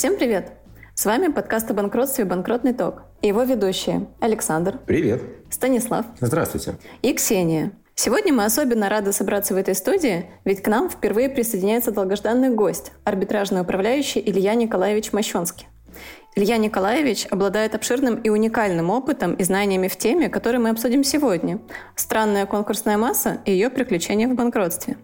Всем привет! С вами подкаст о банкротстве «Банкротный ток» и его ведущие Александр. Привет. Станислав. Здравствуйте. И Ксения. Сегодня мы особенно рады собраться в этой студии, ведь к нам впервые присоединяется долгожданный гость, арбитражный управляющий Илья Николаевич Мощенский. Илья Николаевич обладает обширным и уникальным опытом и знаниями в теме, которые мы обсудим сегодня. Странная конкурсная масса и ее приключения в банкротстве.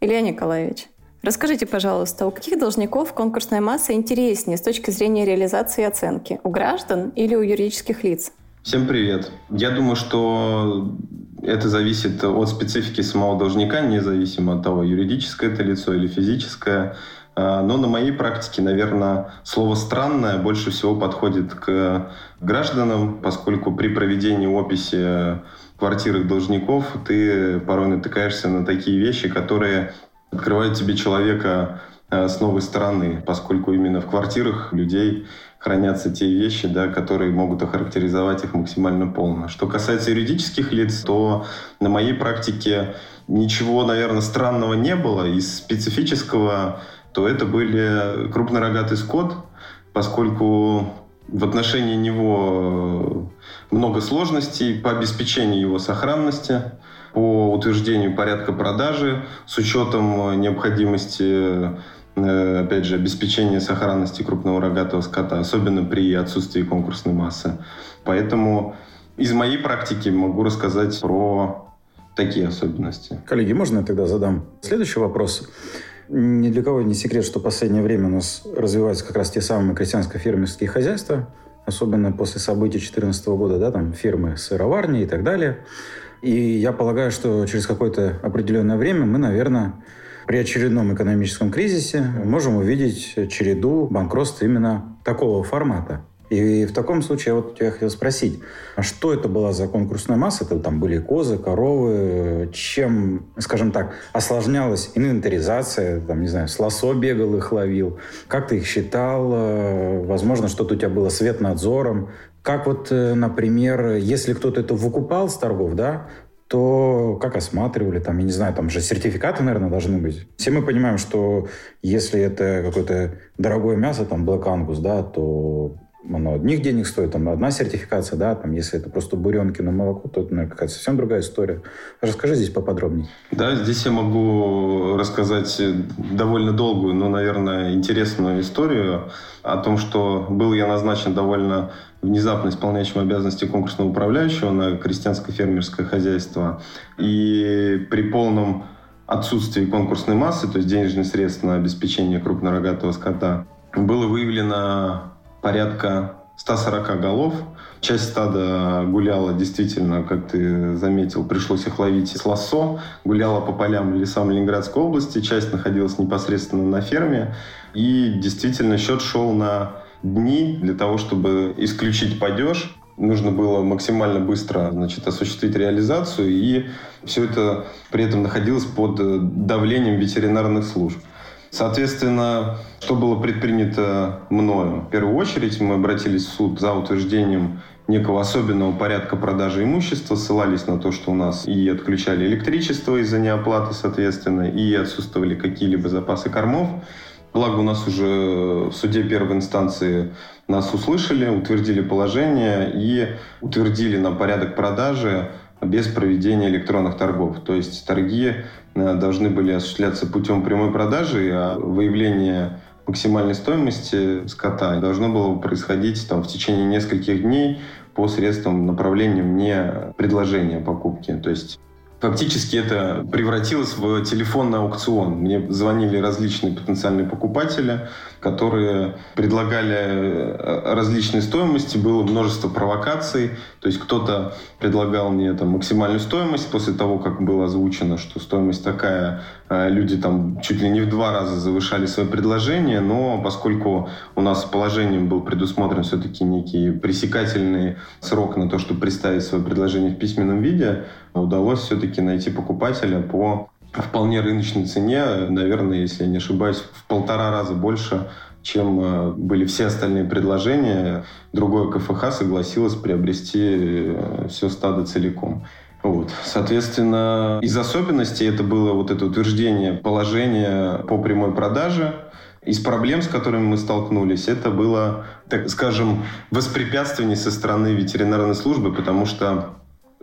Илья Николаевич, расскажите, пожалуйста, у каких должников конкурсная масса интереснее с точки зрения реализации и оценки? У граждан или у юридических лиц? Всем привет. Я думаю, что это зависит от специфики самого должника, независимо от того, юридическое это лицо или физическое. А, но на моей практике, наверное, слово «странное» больше всего подходит к гражданам, поскольку при проведении описи квартиры должников ты порой натыкаешься на такие вещи, которые открывают тебе человека а, с новой стороны, поскольку именно в квартирах людей хранятся те вещи, да, которые могут охарактеризовать их максимально полно. Что касается юридических лиц, то на моей практике ничего, наверное, странного не было. Из специфического, то это были крупнорогатый скот, поскольку в отношении него много сложностей по обеспечению его сохранности, по утверждению порядка продажи с учетом необходимости Э, опять же, обеспечение сохранности крупного рогатого скота, особенно при отсутствии конкурсной массы. Поэтому из моей практики могу рассказать про такие особенности. Коллеги, можно я тогда задам следующий вопрос? Ни для кого не секрет, что в последнее время у нас развиваются как раз те самые крестьянско-фермерские хозяйства, особенно после событий 2014 года, да, там фермы сыроварни и так далее. И я полагаю, что через какое-то определенное время мы, наверное, при очередном экономическом кризисе можем увидеть череду банкротств именно такого формата. И в таком случае вот я хотел спросить, а что это была за конкурсная масса? Это там были козы, коровы. Чем, скажем так, осложнялась инвентаризация? Там, не знаю, с лосо бегал их ловил. Как ты их считал? Возможно, что-то у тебя было с ветнадзором. Как вот, э, например, если кто-то это выкупал с торгов, да, то как осматривали, там, я не знаю, там же сертификаты, наверное, должны быть. Все мы понимаем, что если это какое-то дорогое мясо, там, Black Angus, да, то оно одних денег стоит, там одна сертификация, да, там, если это просто буренки на молоко, то это, наверное, какая-то совсем другая история. Расскажи здесь поподробнее. Да, здесь я могу рассказать довольно долгую, но, наверное, интересную историю о том, что был я назначен довольно внезапно исполняющим обязанности конкурсного управляющего на крестьянское фермерское хозяйство. И при полном отсутствии конкурсной массы, то есть денежных средств на обеспечение крупнорогатого скота, было выявлено порядка 140 голов. Часть стада гуляла действительно, как ты заметил, пришлось их ловить с лассо, гуляла по полям и лесам Ленинградской области, часть находилась непосредственно на ферме. И действительно счет шел на дни для того, чтобы исключить падеж. Нужно было максимально быстро значит, осуществить реализацию, и все это при этом находилось под давлением ветеринарных служб. Соответственно, что было предпринято мною? В первую очередь мы обратились в суд за утверждением некого особенного порядка продажи имущества, ссылались на то, что у нас и отключали электричество из-за неоплаты, соответственно, и отсутствовали какие-либо запасы кормов. Благо у нас уже в суде первой инстанции нас услышали, утвердили положение и утвердили нам порядок продажи без проведения электронных торгов. То есть торги э, должны были осуществляться путем прямой продажи, а выявление максимальной стоимости скота должно было происходить там, в течение нескольких дней по средствам направления мне предложения покупки. То есть Фактически это превратилось в телефонный аукцион. Мне звонили различные потенциальные покупатели, которые предлагали э, различные стоимости, было множество провокаций. То есть кто-то предлагал мне там максимальную стоимость после того, как было озвучено, что стоимость такая, люди там чуть ли не в два раза завышали свои предложения, но поскольку у нас положением был предусмотрен все-таки некий пресекательный срок на то, чтобы представить свое предложение в письменном виде, удалось все-таки найти покупателя по вполне рыночной цене, наверное, если я не ошибаюсь, в полтора раза больше, чем э, были все остальные предложения. Другое КФХ согласилось приобрести э, все стадо целиком. Вот. Соответственно, из особенностей это было вот это утверждение положения по прямой продаже, Из проблем, с которыми мы столкнулись, это было, так скажем, воспрепятствование со стороны ветеринарной службы, потому что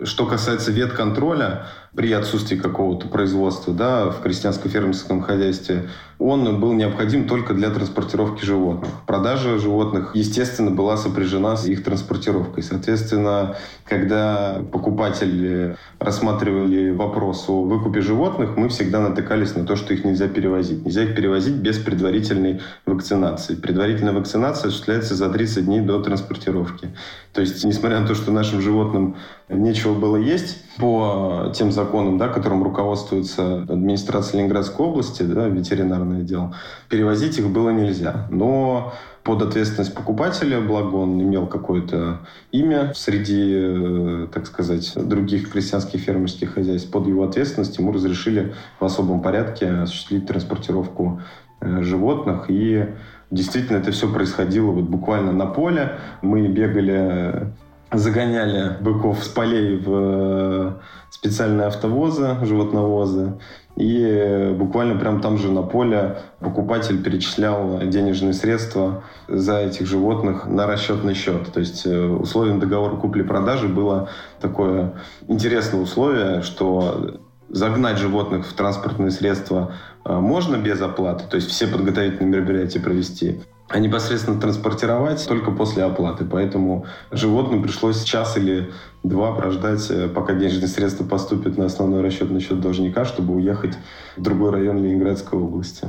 что касается ветконтроля, при отсутствии какого-то производства да, в крестьянско-фермерском хозяйстве, он был необходим только для транспортировки животных. Продажа животных, естественно, была сопряжена с их транспортировкой. Соответственно, когда покупатели рассматривали вопрос о выкупе животных, мы всегда натыкались на то, что их нельзя перевозить. Нельзя их перевозить без предварительной вакцинации. Предварительная вакцинация осуществляется за 30 дней до транспортировки. То есть, несмотря на то, что нашим животным нечего было есть, по тем законам, да, которым руководствуется администрация Ленинградской области, да, ветеринарное дело, перевозить их было нельзя. Но под ответственность покупателя, благо он имел какое-то имя среди, э, так сказать, других крестьянских фермерских хозяйств, под его ответственность ему разрешили в особом порядке осуществить транспортировку э, животных. И действительно это все происходило вот буквально на поле. Мы бегали загоняли быков с полей в э, специальные автовозы, животновозы. И буквально прям там же на поле покупатель перечислял денежные средства за этих животных на расчетный счет. То есть э, условием договора купли-продажи было такое интересное условие, что загнать животных в транспортные средства э, можно без оплаты, то есть все подготовительные мероприятия провести а непосредственно транспортировать только после оплаты. Поэтому животным пришлось час или два прождать, э, пока денежные средства поступят на основной расчетный счет должника, чтобы уехать в другой район Ленинградской области.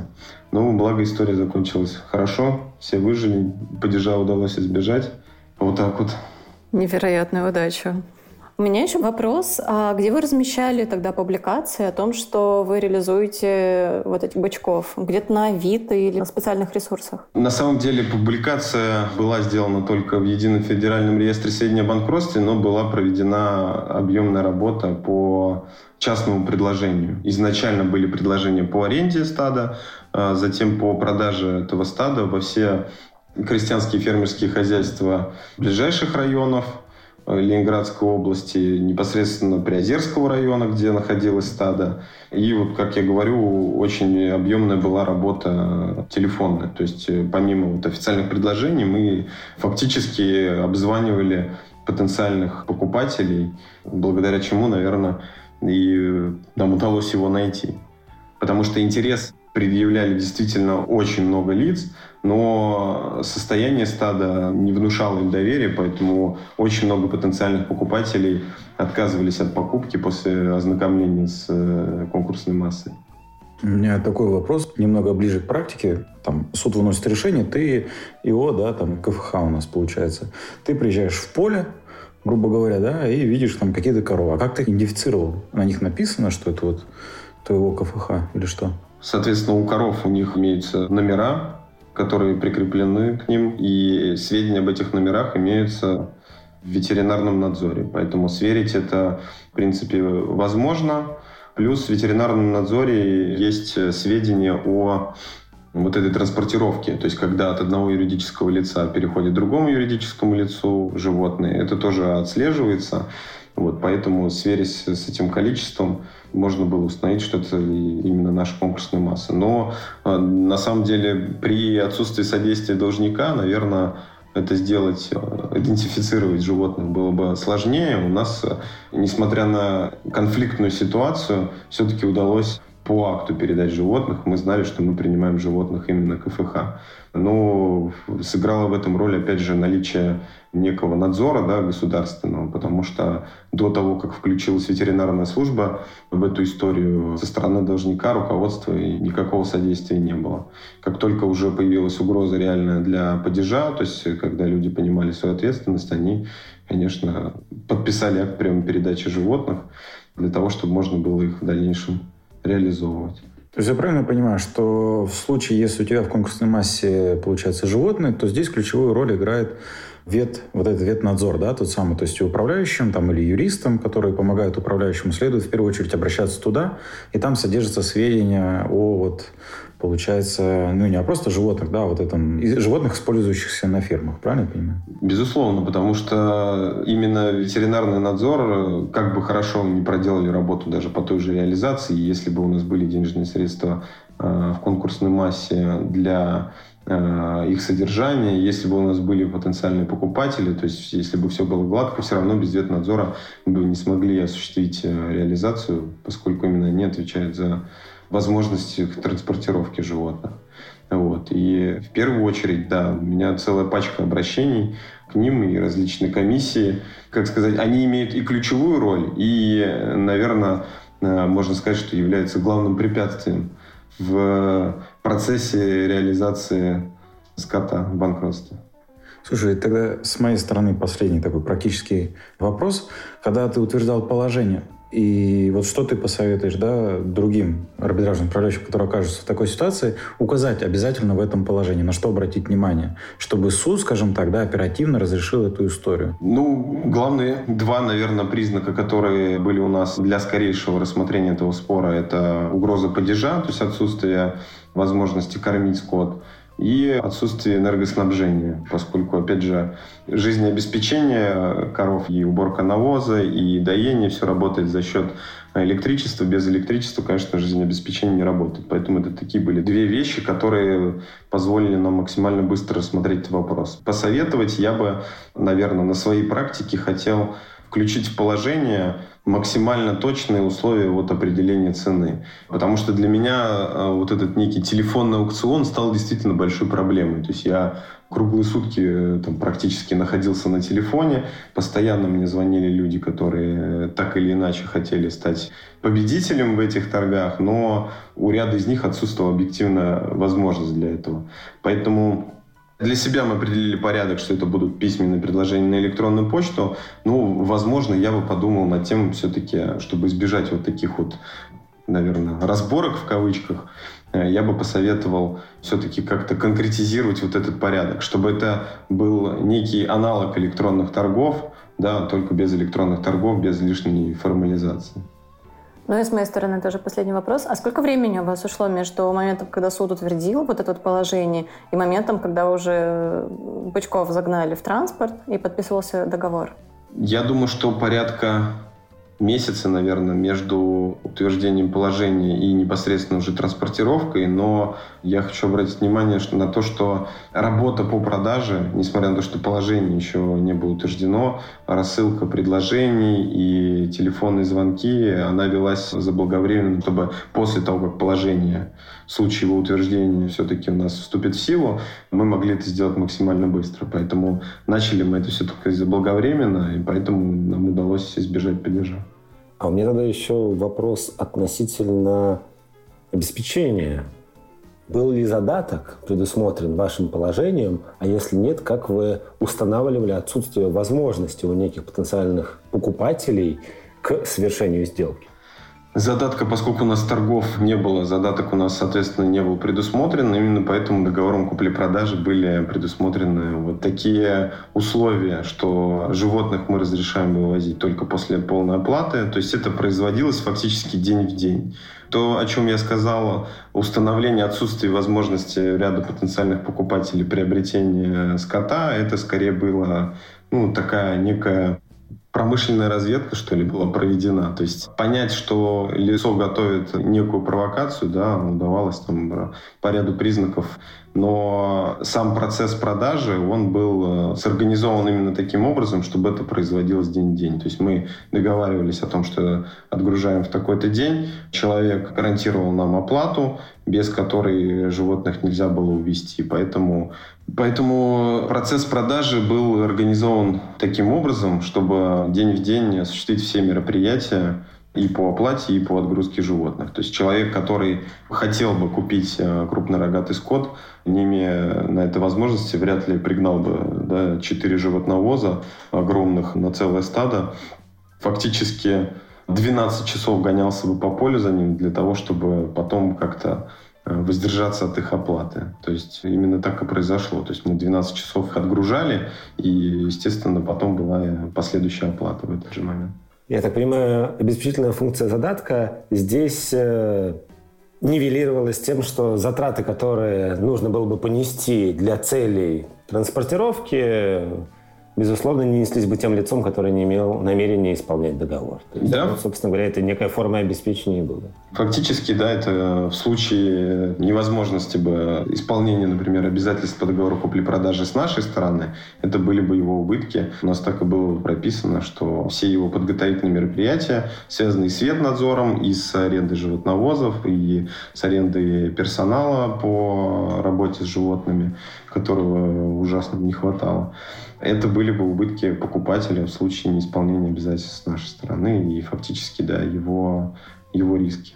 Но благо история закончилась хорошо, все выжили, падежа удалось избежать. Вот так вот. Невероятная удача. У меня еще вопрос. А где вы размещали тогда публикации о том, что вы реализуете вот этих бычков? Где-то на Авито или на специальных ресурсах? На самом деле публикация была сделана только в Едином федеральном реестре сведений о банкротстве, но была проведена объемная работа по частному предложению. Изначально были предложения по аренде стада, а затем по продаже этого стада во все крестьянские фермерские хозяйства ближайших районов – Ленинградской области, непосредственно Приозерского района, где находилось стадо. И вот, как я говорю, очень объемная была работа телефонная. То есть э, помимо вот официальных предложений мы фактически обзванивали потенциальных покупателей, благодаря чему, наверное, и нам удалось его найти. Потому что интерес предъявляли действительно очень много лиц, но состояние стада не внушало им доверия, поэтому очень много потенциальных покупателей отказывались от покупки после ознакомления с э, конкурсной массой. У меня такой вопрос, немного ближе к практике. Там суд выносит решение, ты ИО, да, там КФХ у нас получается. Ты приезжаешь в поле, грубо говоря, да, и видишь там какие-то коровы. А как ты их идентифицировал? На них написано, что это вот твоего КФХ или что? Соответственно, у коров у них имеются номера, которые прикреплены к ним, и сведения об этих номерах имеются в ветеринарном надзоре. Поэтому сверить это, в принципе, возможно. Плюс в ветеринарном надзоре есть сведения о вот этой транспортировке, то есть когда от одного юридического лица переходит к другому юридическому лицу животные, это тоже отслеживается. Вот, поэтому, сверясь с этим количеством, можно было установить, что это именно наша конкурсная масса. Но э, на самом деле при отсутствии содействия должника, наверное, это сделать, э, идентифицировать животных было бы сложнее. У нас, э, несмотря на конфликтную ситуацию, все-таки удалось по акту передать животных. Мы знали, что мы принимаем животных именно КФХ. Но сыграло в этом роль, опять же, наличие некого надзора да, государственного, потому что до того, как включилась ветеринарная служба в эту историю, со стороны должника, руководства никакого содействия не было. Как только уже появилась угроза реальная для падежа, то есть когда люди понимали свою ответственность, они, конечно, подписали акт прямо передачи животных для того, чтобы можно было их в дальнейшем реализовывать. То есть я правильно понимаю, что в случае, если у тебя в конкурсной массе получается животные, то здесь ключевую роль играет вет, вот этот ветнадзор, да, тот самый, то есть управляющим там, или юристам, которые помогают управляющему, следует в первую очередь обращаться туда, и там содержатся сведения о вот получается, ну не а просто животных, да, вот этом, животных, использующихся на фермах, правильно я понимаю? Безусловно, потому что именно ветеринарный надзор, как бы хорошо не проделали работу даже по той же реализации, если бы у нас были денежные средства в конкурсной массе для их содержания. Если бы у нас были потенциальные покупатели, то есть если бы все было гладко, все равно без ветнадзора мы бы не смогли осуществить реализацию, поскольку именно они отвечают за возможности транспортировки животных. Вот. И в первую очередь, да, у меня целая пачка обращений к ним и различные комиссии. Как сказать, они имеют и ключевую роль, и, наверное, э, можно сказать, что являются главным препятствием в процессе реализации скота в банкротстве. Слушай, тогда с моей стороны последний такой практический вопрос. Когда ты утверждал положение, и вот что ты посоветуешь да, другим арбитражным управляющим, которые окажутся в такой ситуации, указать обязательно в этом положении, на что обратить внимание, чтобы суд, скажем так, да, оперативно разрешил эту историю? Ну, главные два, наверное, признака, которые были у нас для скорейшего рассмотрения этого спора, это угроза падежа, то есть отсутствие возможности кормить скот, и отсутствие энергоснабжения, поскольку, опять же, жизнеобеспечение коров и уборка навоза, и доение все работает за счет электричества. Без электричества, конечно, жизнеобеспечение не работает. Поэтому это такие были две вещи, которые позволили нам максимально быстро рассмотреть этот вопрос. Посоветовать я бы, наверное, на своей практике хотел включить в положение максимально точные условия вот определения цены. Потому что для меня э, вот этот некий телефонный аукцион стал действительно большой проблемой. То есть я круглые сутки э, там, практически находился на телефоне. Постоянно мне звонили люди, которые так или иначе хотели стать победителем в этих торгах, но у ряда из них отсутствовала объективная возможность для этого. Поэтому для себя мы определили порядок, что это будут письменные предложения на электронную почту. Ну, возможно, я бы подумал над тем все-таки, чтобы избежать вот таких вот, наверное, разборок в кавычках, э, я бы посоветовал все-таки как-то конкретизировать вот этот порядок, чтобы это был некий аналог электронных торгов, да, только без электронных торгов, без лишней формализации. Ну и с моей стороны тоже последний вопрос. А сколько времени у вас ушло между моментом, когда суд утвердил вот это вот положение, и моментом, когда уже Бычков загнали в транспорт и подписывался договор? Я думаю, что порядка месяца, наверное, между утверждением положения и непосредственно уже транспортировкой, но я хочу обратить внимание на то, что работа по продаже, несмотря на то, что положение еще не было утверждено, рассылка предложений и телефонные звонки, она велась заблаговременно, чтобы после того, как положение в случае его утверждения все-таки у нас вступит в силу, мы могли это сделать максимально быстро. Поэтому начали мы это все-таки заблаговременно, и поэтому нам удалось избежать падежа. А у меня тогда еще вопрос относительно обеспечения. Был ли задаток предусмотрен вашим положением, а если нет, как вы устанавливали отсутствие возможности у неких потенциальных покупателей к совершению сделки? Задатка, поскольку у нас торгов не было, задаток у нас, соответственно, не был предусмотрен. Именно поэтому договором купли-продажи были предусмотрены вот такие условия, что животных мы разрешаем вывозить только после полной оплаты. То есть это производилось фактически день в день. То, о чем я сказал, установление отсутствия возможности ряда потенциальных покупателей приобретения скота, это скорее было ну, такая некая промышленная разведка, что ли, была проведена. То есть понять, что лицо готовит некую провокацию, да, удавалось там по ряду признаков. Но сам процесс продажи, он был э, сорганизован именно таким образом, чтобы это производилось день в день. То есть мы договаривались о том, что отгружаем в такой-то день. Человек гарантировал нам оплату, без которой животных нельзя было увезти. Поэтому Поэтому процесс продажи был организован таким образом, чтобы день в день осуществить все мероприятия и по оплате, и по отгрузке животных. То есть человек, который хотел бы купить э, крупнорогатый скот, не имея на это возможности, вряд ли пригнал бы да, 4 животновоза огромных на целое стадо. Фактически 12 часов гонялся бы по полю за ним для того, чтобы потом как-то воздержаться от их оплаты. То есть именно так и произошло. То есть мы 12 часов отгружали, и, естественно, потом была последующая оплата в этот же момент. Я так понимаю, обеспечительная функция задатка здесь э, нивелировалась тем, что затраты, которые нужно было бы понести для целей транспортировки, безусловно, не неслись бы тем лицом, который не имел намерения исполнять договор. То есть, Да. ну, собственно говоря, это некая форма обеспечения было. Фактически, да, это в случае невозможности бы исполнения, например, обязательств по договору купли-продажи с нашей стороны, это были бы его убытки. У нас так и было прописано, что все его подготовительные мероприятия, связанные с ветнадзором, и с арендой животновозов, и с арендой персонала по работе с животными, которого ужасно не хватало, это были бы убытки покупателя в случае неисполнения обязательств с нашей стороны и фактически, да, его, его риски.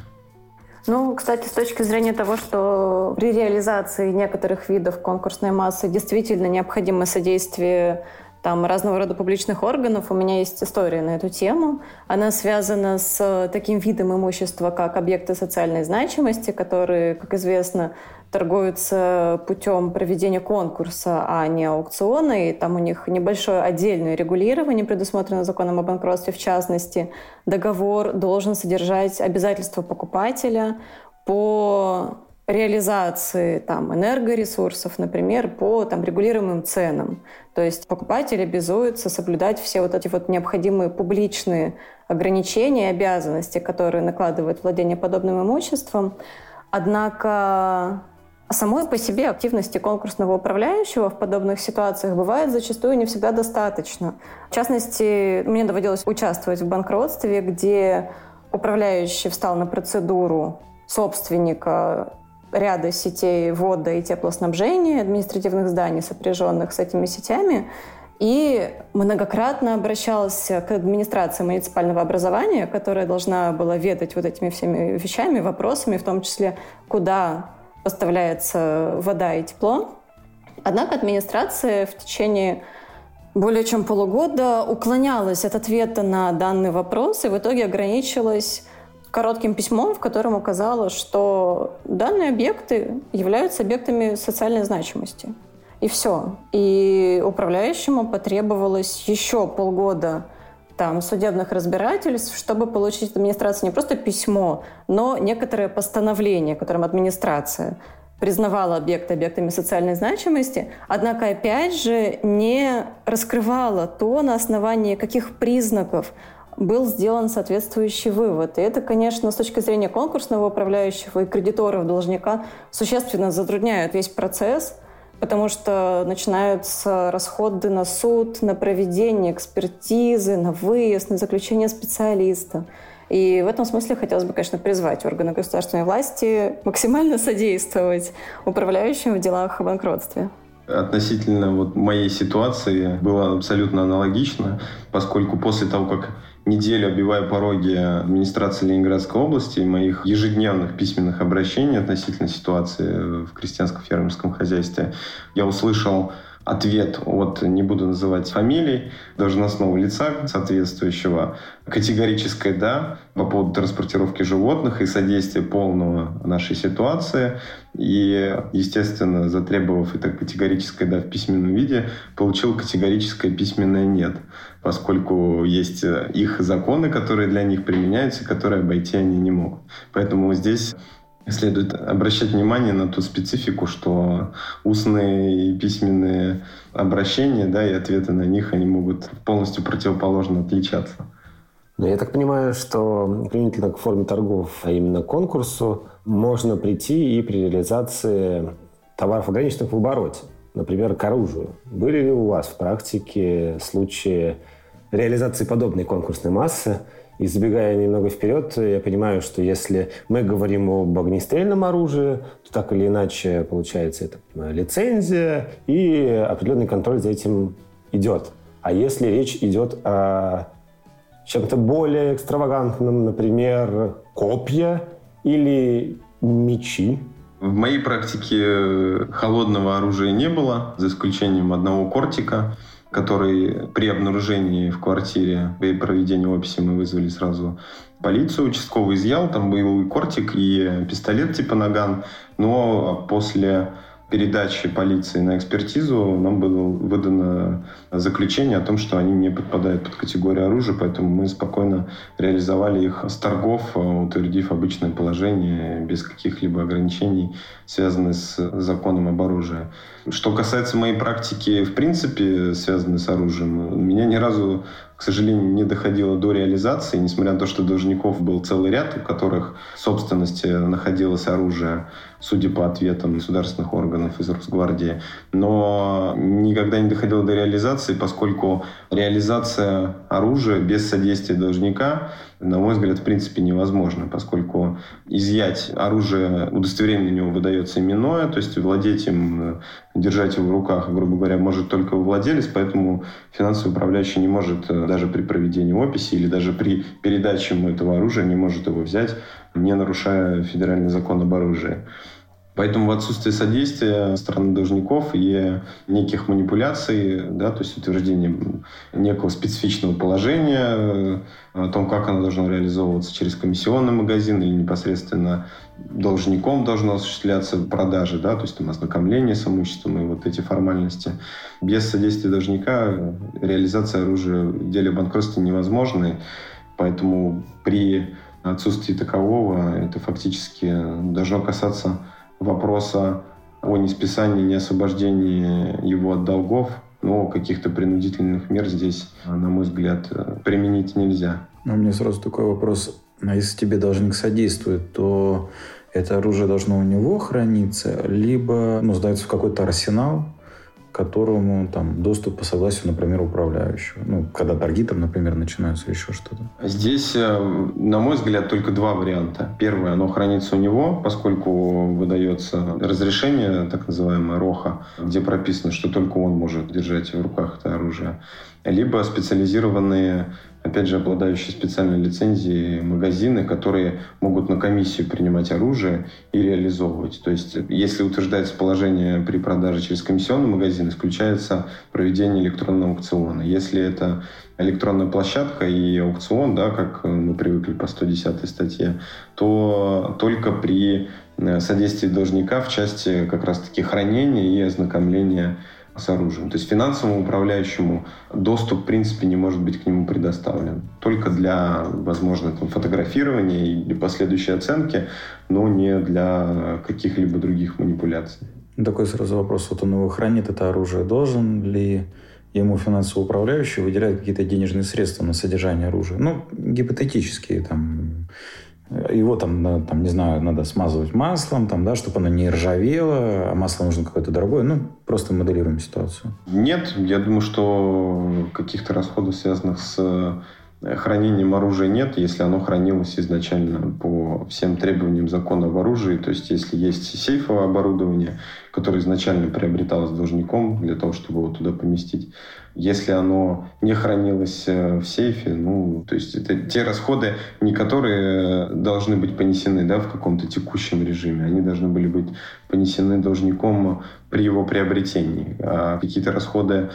Ну, кстати, с точки зрения того, что при реализации некоторых видов конкурсной массы действительно необходимо содействие там разного рода публичных органов. У меня есть история на эту тему. Она связана с таким видом имущества, как объекты социальной значимости, которые, как известно, торгуются путем проведения конкурса, а не аукциона. И там у них небольшое отдельное регулирование предусмотрено законом о банкротстве. В частности, договор должен содержать обязательства покупателя по реализации там, энергоресурсов, например, по там, регулируемым ценам. То есть покупатель обязуется соблюдать все вот эти вот необходимые публичные ограничения и обязанности, которые накладывает владение подобным имуществом. Однако самой по себе активности конкурсного управляющего в подобных ситуациях бывает зачастую не всегда достаточно. В частности, мне доводилось участвовать в банкротстве, где управляющий встал на процедуру собственника ряда сетей вода и теплоснабжения, административных зданий, сопряженных с этими сетями, и многократно обращался к администрации муниципального образования, которая должна была ведать вот этими всеми вещами, вопросами, в том числе, куда поставляется вода и тепло. Однако администрация в течение более чем полугода уклонялась от ответа на данный вопрос и в итоге ограничилась коротким письмом, в котором указала, что данные объекты являются объектами социальной значимости. И все. И управляющему потребовалось еще полгода там, судебных разбирательств, чтобы получить от администрации не просто письмо, но некоторое постановление, которым администрация признавала объекты объектами социальной значимости, однако, опять же, не раскрывала то, на основании каких признаков был сделан соответствующий вывод. И это, конечно, с точки зрения конкурсного управляющего и кредиторов должника существенно затрудняет весь процесс, потому что начинаются расходы на суд, на проведение экспертизы, на выезд, на заключение специалиста. И в этом смысле хотелось бы, конечно, призвать органы государственной власти максимально содействовать управляющим в делах о банкротстве. Относительно вот моей ситуации было абсолютно аналогично, поскольку после того, как неделю обивая пороги администрации Ленинградской области и моих ежедневных письменных обращений относительно ситуации в крестьянско-фермерском хозяйстве, я услышал ответ от, не буду называть фамилий, должностного лица соответствующего, категорическое «да» по поводу транспортировки животных и содействия полного нашей ситуации. И, естественно, затребовав это категорическое «да» в письменном виде, получил категорическое письменное «нет», поскольку есть их законы, которые для них применяются, которые обойти они не могут. Поэтому здесь Следует обращать внимание на ту специфику, что устные и письменные обращения да, и ответы на них, они могут полностью противоположно отличаться. Но я так понимаю, что применительно к форме торгов, а именно конкурсу, можно прийти и при реализации товаров ограниченных в обороте, например, к оружию. Были ли у вас в практике случаи реализации подобной конкурсной массы, и забегая немного вперед, я понимаю, что если мы говорим об огнестрельном оружии, то так или иначе получается это лицензия и определенный контроль за этим идет. А если речь идет о чем-то более экстравагантном, например, копья или мечи, в моей практике холодного оружия не было, за исключением одного кортика который при обнаружении в квартире и проведении описи мы вызвали сразу полицию. Участковый изъял, там и кортик, и пистолет типа наган. Но после передачи полиции на экспертизу нам было выдано заключение о том, что они не подпадают под категорию оружия, поэтому мы спокойно реализовали их с торгов, утвердив обычное положение без каких-либо ограничений, связанных с законом об оружии. Что касается моей практики, в принципе, связанной с оружием, меня ни разу к сожалению, не доходило до реализации, несмотря на то, что должников был целый ряд, у которых в собственности находилось оружие, судя по ответам государственных органов из Росгвардии. Но никогда не доходило до реализации, поскольку реализация оружия без содействия должника на мой взгляд, в принципе невозможно, поскольку изъять оружие, удостоверение на него выдается именное, то есть владеть им, держать его в руках, грубо говоря, может только владелец, поэтому финансовый управляющий не может э, даже при проведении описи или даже при передаче ему этого оружия не может его взять, не нарушая федеральный закон об оружии. Поэтому в отсутствии содействия стороны должников и неких манипуляций, да, то есть утверждение некого специфичного положения, э, о том, как оно должно реализовываться через комиссионный магазин или непосредственно должником должно осуществляться продажи, да, то есть там ознакомление с имуществом и вот эти формальности. Без содействия должника реализация оружия в деле банкротства невозможна, поэтому при отсутствии такового это фактически должно касаться вопроса о несписании, неосвобождении его от долгов, но каких-то принудительных мер здесь, на мой взгляд, применить нельзя. Но у меня сразу такой вопрос. А если тебе должник содействует, то это оружие должно у него храниться, либо ну, сдается в какой-то арсенал, которому там доступ по согласию, например, управляющего. Ну, когда торги там, например, начинаются еще что-то. Здесь, э, на мой взгляд, только два варианта. Первое, оно хранится у него, поскольку выдается разрешение, так называемое РОХа, где прописано, что только он может держать в руках это оружие. Либо специализированные опять же, обладающие специальной лицензией магазины, которые могут на комиссию принимать оружие и реализовывать. То есть, если утверждается положение при продаже через комиссионный магазин, исключается проведение электронного аукциона. Если это электронная площадка и аукцион, да, как мы привыкли по 110 статье, то только при э, содействии должника в части как раз-таки хранения и ознакомления с оружием. То есть финансовому управляющему доступ, в принципе, не может быть к нему предоставлен. Только для, возможно, там, фотографирования или последующей оценки, но не для каких-либо других манипуляций. Такой сразу вопрос. Вот он его хранит, это оружие. Должен ли ему финансово управляющий выделять какие-то денежные средства на содержание оружия? Ну, гипотетические, там, его там, там, не знаю, надо смазывать маслом, там, да, чтобы оно не ржавело, а масло нужно какое-то дорогое. Ну, просто моделируем ситуацию. Нет, я думаю, что каких-то расходов, связанных с э, хранением оружия нет, если оно хранилось изначально по всем требованиям закона об оружии. То есть, если есть сейфовое оборудование, которое изначально приобреталось должником для того, чтобы его туда поместить, если оно не хранилось э, в сейфе, ну, то есть это те расходы, не которые должны быть понесены да, в каком-то текущем режиме, они должны были быть понесены должником при его приобретении. А какие-то расходы,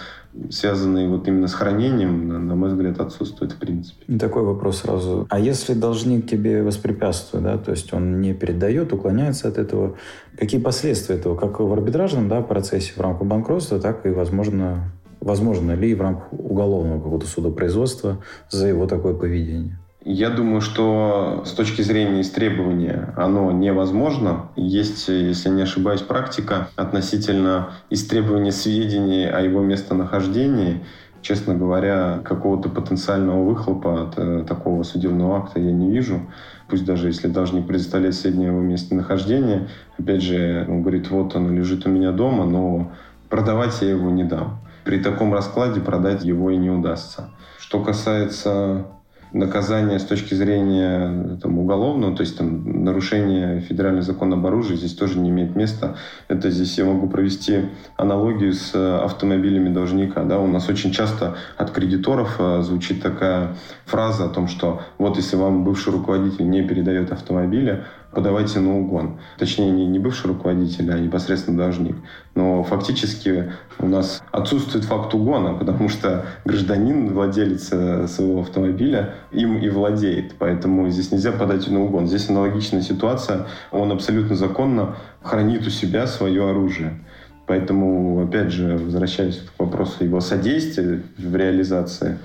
связанные вот именно с хранением, на, на мой взгляд, отсутствуют в принципе. Такой вопрос сразу. А если должник тебе воспрепятствует, да, то есть он не передает, уклоняется от этого, какие последствия этого, как в арбитражном да, процессе в рамках банкротства, так и, возможно, возможно ли в рамках уголовного какого-то судопроизводства за его такое поведение? Я думаю, что с точки зрения истребования оно невозможно. Есть, если не ошибаюсь, практика относительно истребования сведений о его местонахождении. Честно говоря, какого-то потенциального выхлопа от э, такого судебного акта я не вижу. Пусть даже если должник предоставляет сведения о его местонахождении, опять же, он говорит, вот оно лежит у меня дома, но продавать я его не дам при таком раскладе продать его и не удастся. Что касается наказания с точки зрения там, уголовного, то есть там, нарушение федерального закона об оружии здесь тоже не имеет места. Это здесь я могу провести аналогию с автомобилями должника. Да? У нас очень часто от кредиторов э, звучит такая фраза о том, что вот если вам бывший руководитель не передает автомобиля, подавайте на угон. Точнее, не, не бывший руководитель, а непосредственно должник. Но фактически у нас отсутствует факт угона, потому что гражданин, владелец э, своего автомобиля, им и владеет. Поэтому здесь нельзя подать на угон. Здесь аналогичная ситуация. Он абсолютно законно хранит у себя свое оружие. Поэтому, опять же, возвращаясь к вопросу его содействия в реализации,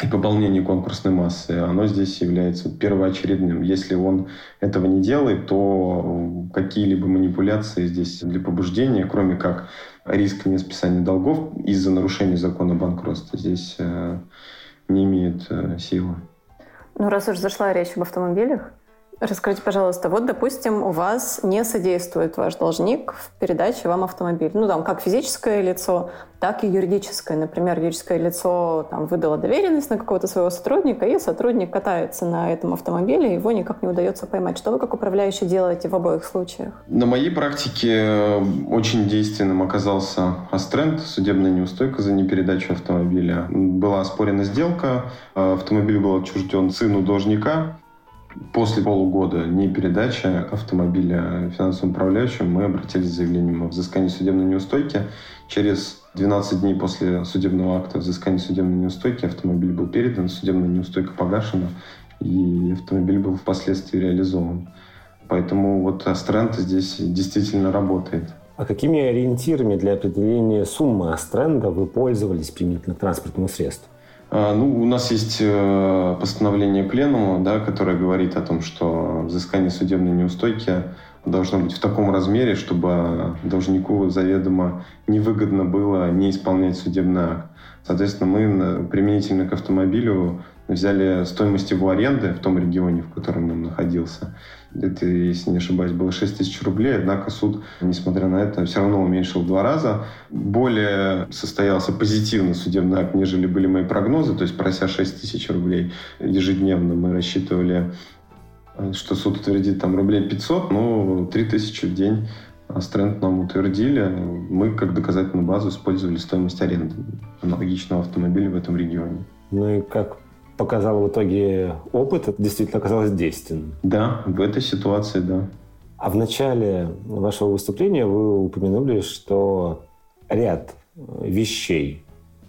и пополнение конкурсной массы, оно здесь является первоочередным. Если он этого не делает, то какие-либо манипуляции здесь для побуждения, кроме как риска несписания долгов из-за нарушения закона банкротства, здесь э, не имеют э, силы. Ну, раз уж зашла речь об автомобилях, Расскажите, пожалуйста, вот, допустим, у вас не содействует ваш должник в передаче вам автомобиль. Ну, там, как физическое лицо, так и юридическое. Например, юридическое лицо там, выдало доверенность на какого-то своего сотрудника, и сотрудник катается на этом автомобиле, его никак не удается поймать. Что вы как управляющий делаете в обоих случаях? На моей практике э, очень действенным оказался Астренд, судебная неустойка за непередачу автомобиля. Была оспорена сделка, э, автомобиль был отчужден сыну должника, После полугода непередачи автомобиля финансовым управляющим мы обратились с заявлением о взыскании судебной неустойки. Через 12 дней после судебного акта взыскания судебной неустойки автомобиль был передан, судебная неустойка погашена, и автомобиль был впоследствии реализован. Поэтому вот Астренд здесь действительно работает. А какими ориентирами для определения суммы Астренда вы пользовались применительно к транспортному средству? А, ну, у нас есть э, постановление Пленума, да, которое говорит о том, что взыскание судебной неустойки должно быть в таком размере, чтобы должнику заведомо невыгодно было не исполнять судебный акт. Соответственно, мы применительно к автомобилю взяли стоимость его аренды в том регионе, в котором он находился. Это, если не ошибаюсь, было 6 тысяч рублей, однако суд, несмотря на это, все равно уменьшил в два раза. Более состоялся позитивно судебный акт, нежели были мои прогнозы, то есть прося 6 тысяч рублей ежедневно, мы рассчитывали, что суд утвердит там рублей 500, но 3 тысячи в день Стренд нам утвердили. Мы как доказательную базу использовали стоимость аренды аналогичного автомобиля в этом регионе. Ну и как показал в итоге опыт, это действительно оказалось действенным. Да, в этой ситуации, да. А в начале вашего выступления вы упомянули, что ряд вещей,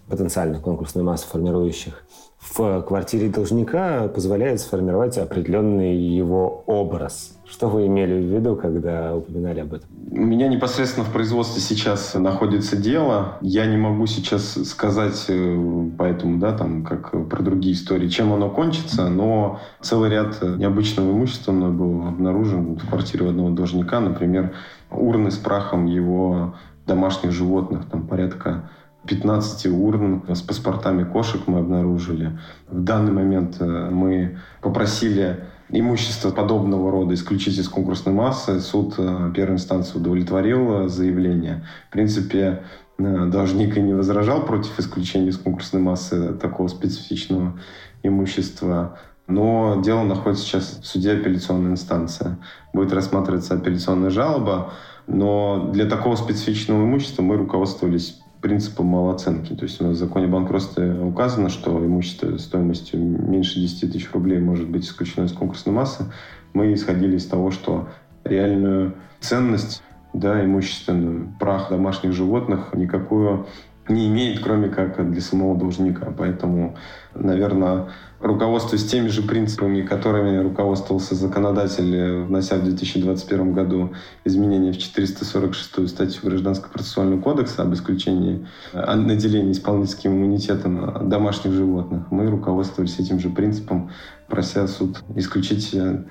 потенциальных конкурсной массы формирующих, в квартире должника позволяет сформировать определенный его образ. Что вы имели в виду, когда упоминали об этом? У меня непосредственно в производстве сейчас находится дело. Я не могу сейчас сказать э, поэтому, да, там, как про другие истории, чем оно кончится, но целый ряд необычного имущества мной был обнаружен в квартире одного должника, например, урны с прахом его домашних животных, там порядка 15 урн с паспортами кошек мы обнаружили. В данный момент э, мы попросили имущество подобного рода исключить из конкурсной массы. Суд э, первой инстанции удовлетворил заявление. В принципе, э, должник и не возражал против исключения из конкурсной массы такого специфичного имущества. Но дело находится сейчас в суде апелляционной инстанции. Будет рассматриваться апелляционная жалоба. Но для такого специфичного имущества мы руководствовались принципом малооценки. То есть у нас в законе банкротства указано, что имущество стоимостью меньше 10 тысяч рублей может быть исключено из конкурсной массы. Мы исходили из того, что реальную ценность да, имущественную, прах домашних животных никакую не имеет, кроме как для самого должника. Поэтому, наверное, руководствуясь теми же принципами, которыми руководствовался законодатель, внося в 2021 году изменения в 446 статью Гражданского процессуального кодекса об исключении о наделении исполнительским иммунитетом домашних животных, мы руководствовались этим же принципом, прося суд исключить э,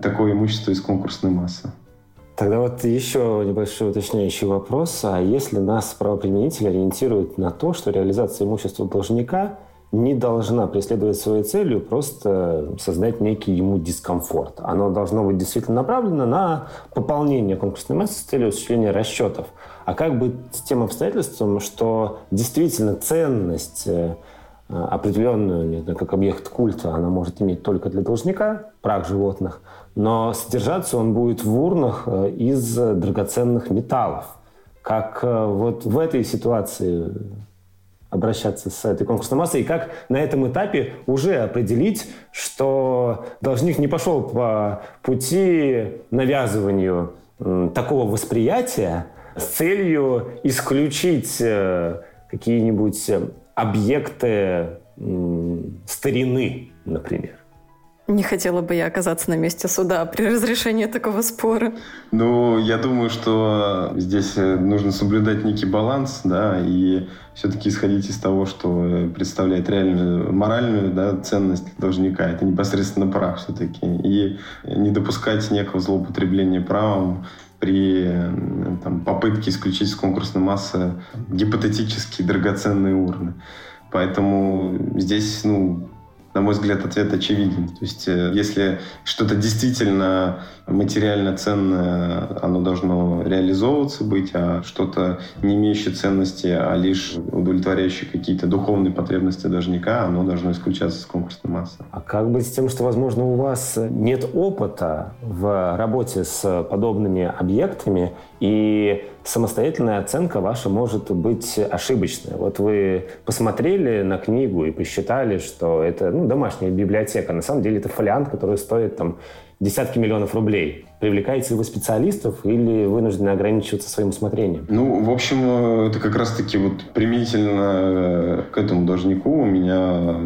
такое имущество из конкурсной массы. Тогда вот еще небольшой уточняющий вопрос. А если нас правоприменитель ориентирует на то, что реализация имущества должника не должна преследовать своей целью просто создать некий ему дискомфорт. Оно должно быть действительно направлено на пополнение конкурсной массы с целью осуществления расчетов. А как быть с тем обстоятельством, что действительно ценность э, определенную, не знаю, как объект культа, она может иметь только для должника, прах животных – но содержаться он будет в урнах э, из драгоценных металлов. Как э, вот в этой ситуации обращаться с этой конкурсной массой, и как на этом этапе уже определить, что должник не пошел по пути навязыванию такого восприятия с целью исключить э, какие-нибудь объекты старины, например. Не хотела бы я оказаться на месте суда при разрешении такого спора. Ну, я думаю, что здесь э, нужно соблюдать некий баланс, да, и все-таки исходить из того, что представляет реальную моральную да, ценность должника. Это непосредственно прав все-таки. И не допускать некого злоупотребления правом при там, попытке исключить из конкурсной массы гипотетические драгоценные урны. Поэтому здесь, ну, на мой взгляд, ответ очевиден. То есть, э, если что-то действительно материально ценное, оно должно реализовываться быть, а что-то не имеющее ценности, а лишь удовлетворяющее какие-то духовные потребности должника, оно должно исключаться с конкурсной массы. А как быть с тем, что, возможно, у вас нет опыта в работе с подобными объектами, и самостоятельная оценка ваша может быть ошибочной. Вот вы посмотрели на книгу и посчитали, что это ну, домашняя библиотека. На самом деле это фолиант, который стоит там десятки миллионов рублей. Привлекаете ли вы специалистов или вынуждены ограничиваться своим усмотрением? Ну, в общем, это как раз-таки вот применительно э, к этому должнику у меня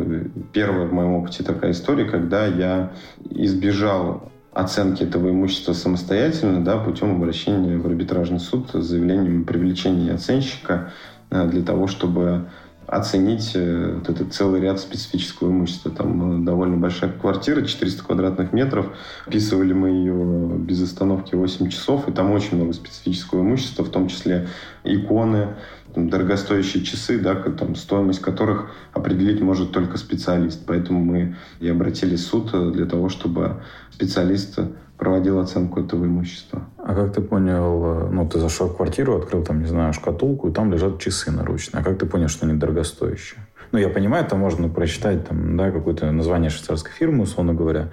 первая в моем опыте такая история, когда я избежал оценки этого имущества самостоятельно, да, путем обращения в арбитражный суд с заявлением о привлечении оценщика э, для того, чтобы оценить э, вот этот целый ряд специфического имущества. Там э, довольно большая квартира, 400 квадратных метров. Описывали мы ее без остановки 8 часов, и там очень много специфического имущества, в том числе иконы, там, дорогостоящие часы, да, там, стоимость которых определить может только специалист. Поэтому мы и обратились в суд для того, чтобы специалист проводил оценку этого имущества. А как ты понял, ну, ты зашел в квартиру, открыл там, не знаю, шкатулку, и там лежат часы наручные. А как ты понял, что они дорогостоящие? Ну, я понимаю, там можно прочитать там, да, какое-то название швейцарской фирмы, условно говоря.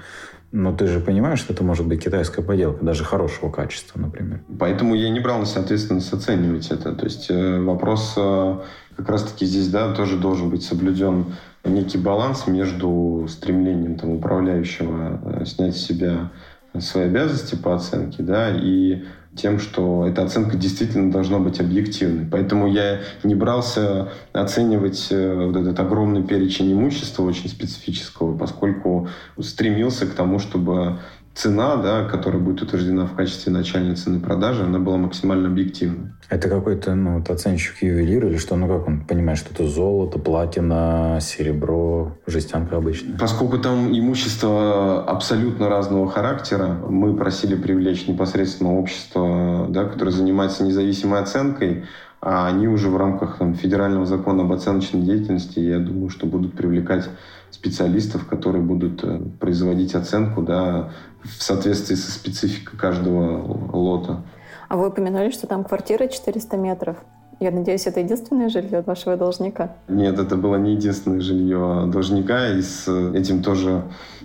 Но ты же понимаешь, что это может быть китайская поделка, даже хорошего качества, например. Поэтому я не брал на себя ответственность оценивать это. То есть э, вопрос э, как раз-таки здесь да, тоже должен быть соблюден некий баланс между стремлением там, управляющего э, снять с себя свои обязанности по оценке, да, и тем, что эта оценка действительно должна быть объективной. Поэтому я не брался оценивать э, вот этот огромный перечень имущества очень специфического, поскольку стремился к тому, чтобы цена, да, которая будет утверждена в качестве начальной цены продажи, она была максимально объективной. Это какой-то ну, вот оценщик ювелир или что? Ну как он понимает, что это золото, платина, серебро, жестянка обычная? Поскольку там имущество абсолютно разного характера, мы просили привлечь непосредственно общество, да, которое занимается независимой оценкой, а они уже в рамках там, федерального закона об оценочной деятельности, я думаю, что будут привлекать специалистов, которые будут э, производить оценку да, в соответствии со спецификой каждого лота. А вы упомянули, что там квартира 400 метров. Я надеюсь, это единственное жилье вашего должника? Нет, это было не единственное жилье должника, и с этим тоже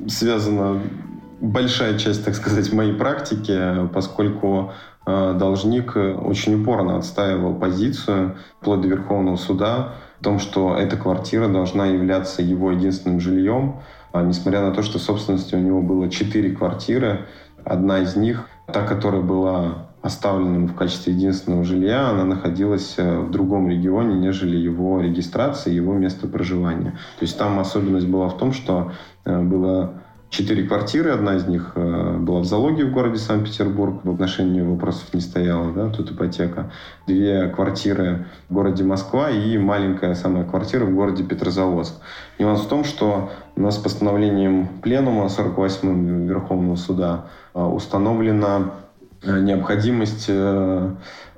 связана большая часть, так сказать, моей практики, поскольку э, должник очень упорно отстаивал позицию вплоть до Верховного суда в том, что эта квартира должна являться его единственным жильем, а несмотря на то, что в собственности у него было четыре квартиры, одна из них, та, которая была оставлена в качестве единственного жилья, она находилась э, в другом регионе, нежели его регистрация, его место проживания. То есть там особенность была в том, что э, было четыре квартиры, одна из них э, была в залоге в городе Санкт-Петербург, в отношении вопросов не стояла, да, тут ипотека. Две квартиры в городе Москва и маленькая самая квартира в городе Петрозаводск. Нюанс в том, что у нас постановлением Пленума 48 Верховного суда э, установлена э, необходимость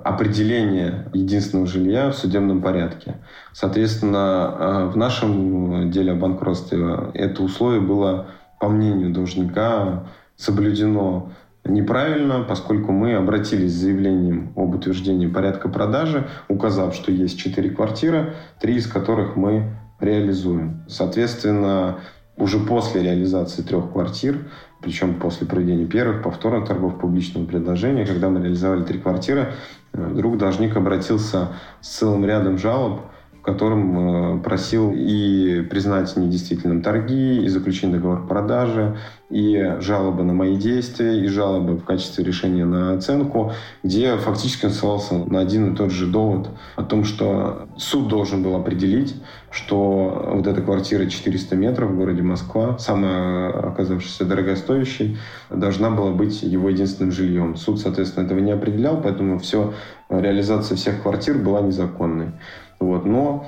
определения единственного жилья в судебном порядке. Соответственно, в нашем деле о банкротстве это условие было по мнению должника, соблюдено неправильно, поскольку мы обратились с заявлением об утверждении порядка продажи, указав, что есть четыре квартиры, три из которых мы реализуем. Соответственно, уже после реализации трех квартир, причем после проведения первых повторных торгов публичного предложения, когда мы реализовали три квартиры, вдруг должник обратился с целым рядом жалоб котором э, просил и признать недействительным торги, и заключение договора продажи, и жалобы на мои действия, и жалобы в качестве решения на оценку, где фактически он ссылался на один и тот же довод о том, что суд должен был определить, что вот эта квартира 400 метров в городе Москва, самая оказавшаяся дорогостоящей, должна была быть его единственным жильем. Суд, соответственно, этого не определял, поэтому все, реализация всех квартир была незаконной. Вот. Но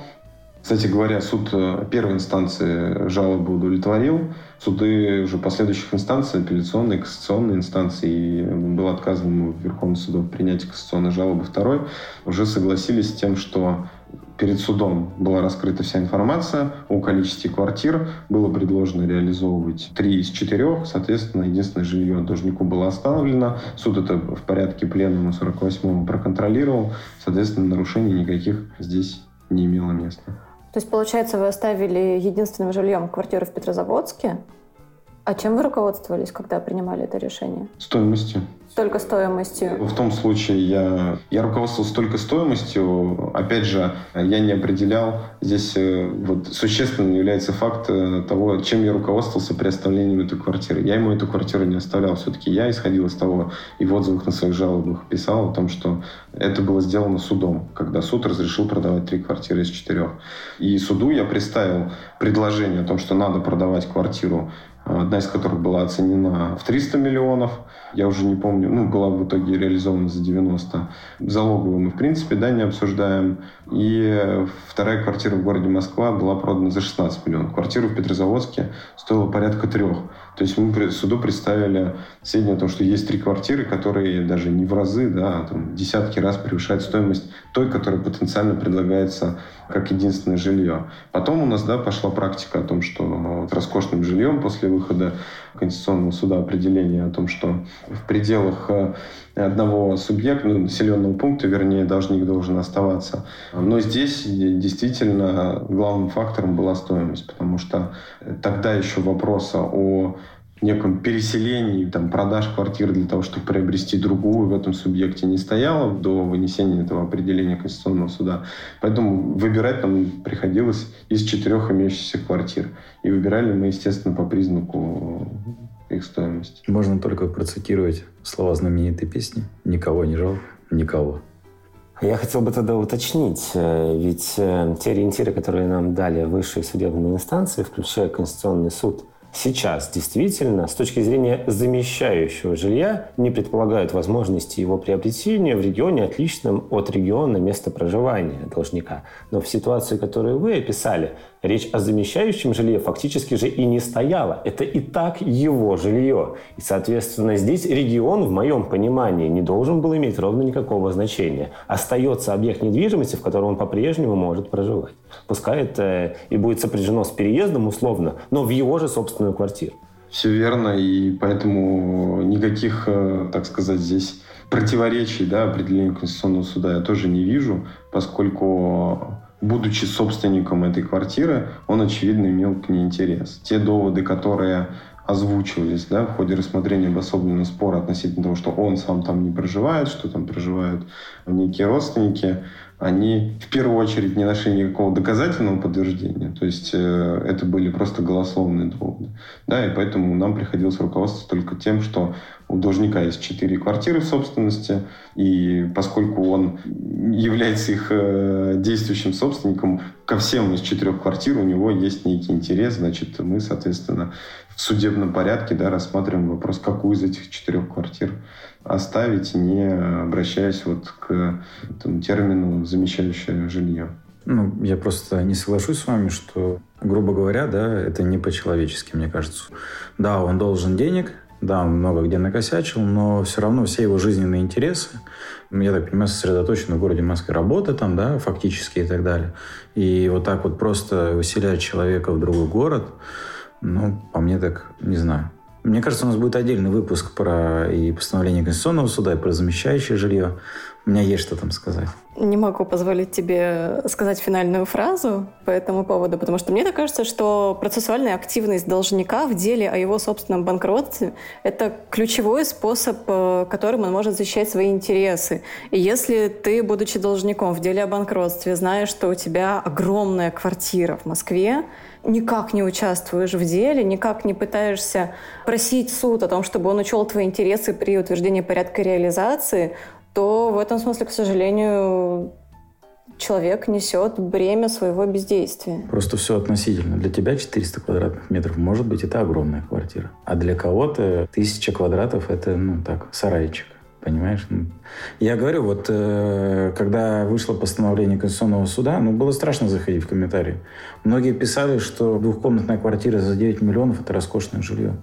кстати говоря, суд э, первой инстанции жалобы удовлетворил. Суды уже последующих инстанций, апелляционной, кассационной инстанции, было отказано в Верховном суду принятии кассационной жалобы второй, уже согласились с тем, что перед судом была раскрыта вся информация о количестве квартир, было предложено реализовывать три из четырех, соответственно, единственное жилье должнику было остановлено, суд это в порядке пленума 48-го проконтролировал, соответственно, нарушений никаких здесь не имело места. То есть, получается, вы оставили единственным жильем квартиру в Петрозаводске. А чем вы руководствовались, когда принимали это решение? Стоимостью. Только стоимостью. В том случае я, я руководствовался только стоимостью. Опять же, я не определял. Здесь э, вот существенным является факт э, того, чем я руководствовался при оставлении этой квартиры. Я ему эту квартиру не оставлял. Все-таки я исходил из того и в отзывах на своих жалобах писал о том, что это было сделано судом, когда суд разрешил продавать три квартиры из четырех. И суду я представил предложение о том, что надо продавать квартиру одна из которых была оценена в 300 миллионов. Я уже не помню, ну, была в итоге реализована за 90. Залоговую мы, в принципе, да, не обсуждаем. И вторая квартира в городе Москва была продана за 16 миллионов. Квартира в Петрозаводске стоила порядка трех. То есть мы суду представили сведения о том, что есть три квартиры, которые даже не в разы, да, а там десятки раз превышают стоимость той, которая потенциально предлагается как единственное жилье. Потом у нас да, пошла практика о том, что вот роскошным жильем после выхода Конституционного суда определение о том, что в пределах э, одного субъекта, ну, населенного пункта, вернее, должник должен оставаться. Но здесь действительно главным фактором была стоимость, потому что тогда еще вопроса о неком переселении, там, продаж квартиры для того, чтобы приобрести другую в этом субъекте не стояло до вынесения этого определения Конституционного суда. Поэтому выбирать нам приходилось из четырех имеющихся квартир. И выбирали мы, естественно, по признаку их стоимости. Можно только процитировать слова знаменитой песни «Никого не жалко, никого». Я хотел бы тогда уточнить, э, ведь э, те ориентиры, которые нам дали высшие судебные инстанции, включая Конституционный суд, сейчас действительно с точки зрения замещающего жилья не предполагают возможности его приобретения в регионе, отличном от региона места проживания должника. Но в ситуации, которую вы описали, речь о замещающем жилье фактически же и не стояла. Это и так его жилье. И, соответственно, здесь регион, в моем понимании, не должен был иметь ровно никакого значения. Остается объект недвижимости, в котором он по-прежнему может проживать. Пускай это и будет сопряжено с переездом условно, но в его же собственную квартиру. Все верно, и поэтому никаких, э, так сказать, здесь противоречий да, определению Конституционного суда я тоже не вижу, поскольку будучи собственником этой квартиры, он, очевидно, имел к ней интерес. Те доводы, которые озвучивались да, в ходе рассмотрения обособленного спора относительно того, что он сам там не проживает, что там проживают некие родственники, они в первую очередь не нашли никакого доказательного подтверждения. То есть э, это были просто голословные доводы. Да, и поэтому нам приходилось руководствоваться только тем, что у должника есть четыре квартиры в собственности, и поскольку он является их э, действующим собственником, ко всем из четырех квартир у него есть некий интерес, значит, мы, соответственно, в судебном порядке да, рассматриваем вопрос, какую из этих четырех квартир оставить, не обращаясь вот к этому термину «замещающее жилье». Ну, я просто не соглашусь с вами, что, грубо говоря, да, это не по-человечески, мне кажется. Да, он должен денег, да, он много где накосячил, но все равно все его жизненные интересы, я так понимаю, сосредоточены в городе Москве. Работа там, да, фактически и так далее. И вот так вот просто выселять человека в другой город, ну, по мне так, не знаю. Мне кажется, у нас будет отдельный выпуск про и постановление Конституционного суда, и про замещающее жилье. У меня есть что там сказать. Не могу позволить тебе сказать финальную фразу по этому поводу, потому что мне так кажется, что процессуальная активность должника в деле о его собственном банкротстве – это ключевой способ, э, которым он может защищать свои интересы. И если ты, будучи должником в деле о банкротстве, знаешь, что у тебя огромная квартира в Москве, никак не участвуешь в деле, никак не пытаешься просить суд о том, чтобы он учел твои интересы при утверждении порядка реализации, то в этом смысле, к сожалению, человек несет бремя своего бездействия. Просто все относительно. Для тебя 400 квадратных метров, может быть, это огромная квартира. А для кого-то 1000 квадратов – это, ну, так, сарайчик. Понимаешь? Ну, я говорю, вот э, когда вышло постановление Конституционного суда, ну, было страшно заходить в комментарии. Многие писали, что двухкомнатная квартира за 9 миллионов – это роскошное жилье.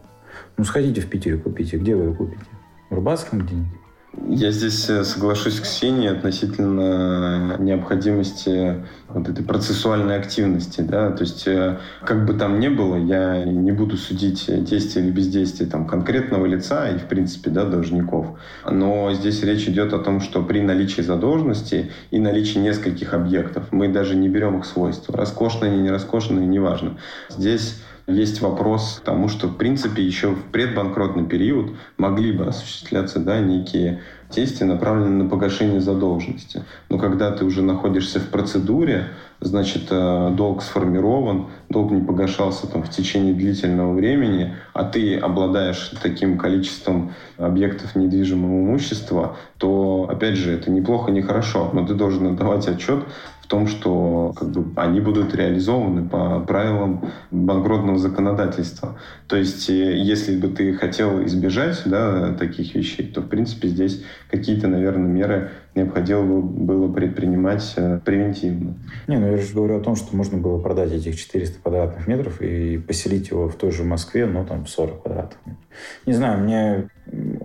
Ну, сходите в Питере, купите. Где вы ее купите? В Рубацком где-нибудь? Я здесь э, соглашусь с Ксенией относительно необходимости вот этой процессуальной активности. Да? То есть, э, как бы там ни было, я не буду судить действия или бездействие там, конкретного лица и, в принципе, да, должников. Но здесь речь идет о том, что при наличии задолженности и наличии нескольких объектов мы даже не берем их свойства. Роскошные они, не роскошные, неважно. Здесь есть вопрос к тому, что, в принципе, еще в предбанкротный период могли бы осуществляться да, некие действия, направленные на погашение задолженности. Но когда ты уже находишься в процедуре, значит, э, долг сформирован, долг не погашался там, в течение длительного времени, а ты обладаешь таким количеством объектов недвижимого имущества, то, опять же, это неплохо, не хорошо, но ты должен отдавать отчет в том, что как бы, они будут реализованы по правилам банкротного законодательства. То есть, э, если бы ты хотел избежать да, таких вещей, то, в принципе, здесь какие-то, наверное, меры необходимо было предпринимать э, превентивно. Не, ну я же говорю о том, что можно было продать этих 400 квадратных метров и поселить его в той же Москве, ну, там, 40 квадратных метров. Не знаю, мне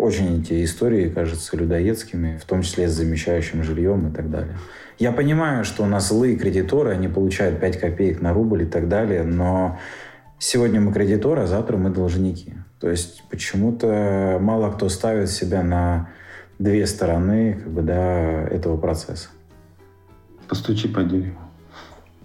очень эти истории кажутся людоедскими, в том числе с замещающим жильем и так далее. Я понимаю, что у нас злые кредиторы, они получают 5 копеек на рубль и так далее, но сегодня мы кредиторы, а завтра мы должники. То есть почему-то мало кто ставит себя на две стороны как бы, да, этого процесса. Постучи по дереву.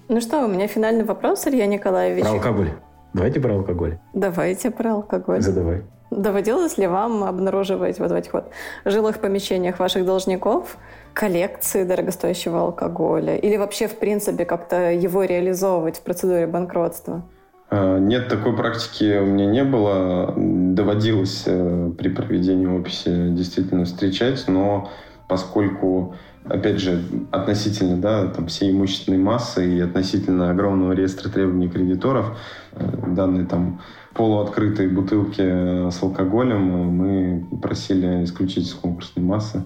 Ну что, у меня финальный вопрос, Илья Николаевич. Про алкоголь. Давайте про алкоголь. Давайте про алкоголь. Задавай. Доводилось ли вам обнаруживать вот в этих вот жилых помещениях ваших должников коллекции дорогостоящего алкоголя? Или вообще, в принципе, как-то его реализовывать в процедуре банкротства? А, нет, такой практики у меня не было. Доводилось э, при проведении описи действительно встречать, но поскольку, опять же, относительно да, там, всей имущественной массы и относительно огромного реестра требований кредиторов, э, данные там полуоткрытые бутылки э, с алкоголем мы просили исключить из конкурсной массы,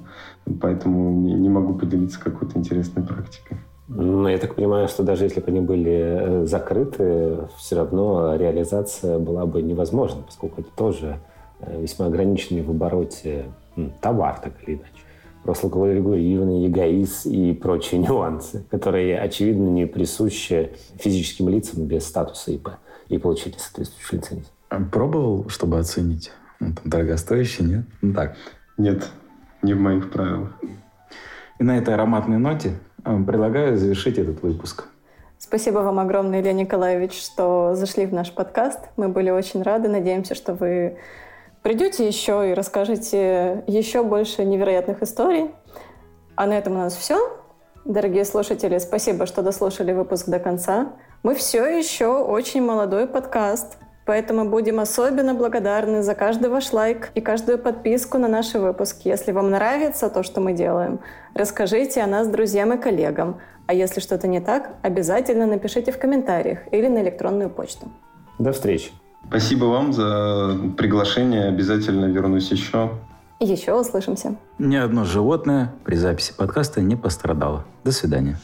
поэтому не могу поделиться какой-то интересной практикой. Ну, я так понимаю, что даже если бы они были э, закрыты, все равно реализация была бы невозможна, поскольку это тоже э, весьма ограниченный в обороте товар, так или иначе. Просто алкоголь эгоиз и прочие нюансы, которые, очевидно, не присущи физическим лицам без статуса ИП и получили соответствующую лицензию. А пробовал, чтобы оценить? Ну, там дорогостоящий, нет? Ну так. Нет, не в моих правилах. И на этой ароматной ноте э, предлагаю завершить этот выпуск. Спасибо вам огромное, Илья Николаевич, что зашли в наш подкаст. Мы были очень рады. Надеемся, что вы придете еще и расскажете еще больше невероятных историй. А на этом у нас все. Дорогие слушатели, спасибо, что дослушали выпуск до конца. Мы все еще очень молодой подкаст, поэтому будем особенно благодарны за каждый ваш лайк и каждую подписку на наши выпуски. Если вам нравится то, что мы делаем, расскажите о нас друзьям и коллегам. А если что-то не так, обязательно напишите в комментариях или на электронную почту. До встречи. Спасибо вам за приглашение. Обязательно вернусь еще. Еще услышимся. Ни одно животное при записи подкаста не пострадало. До свидания.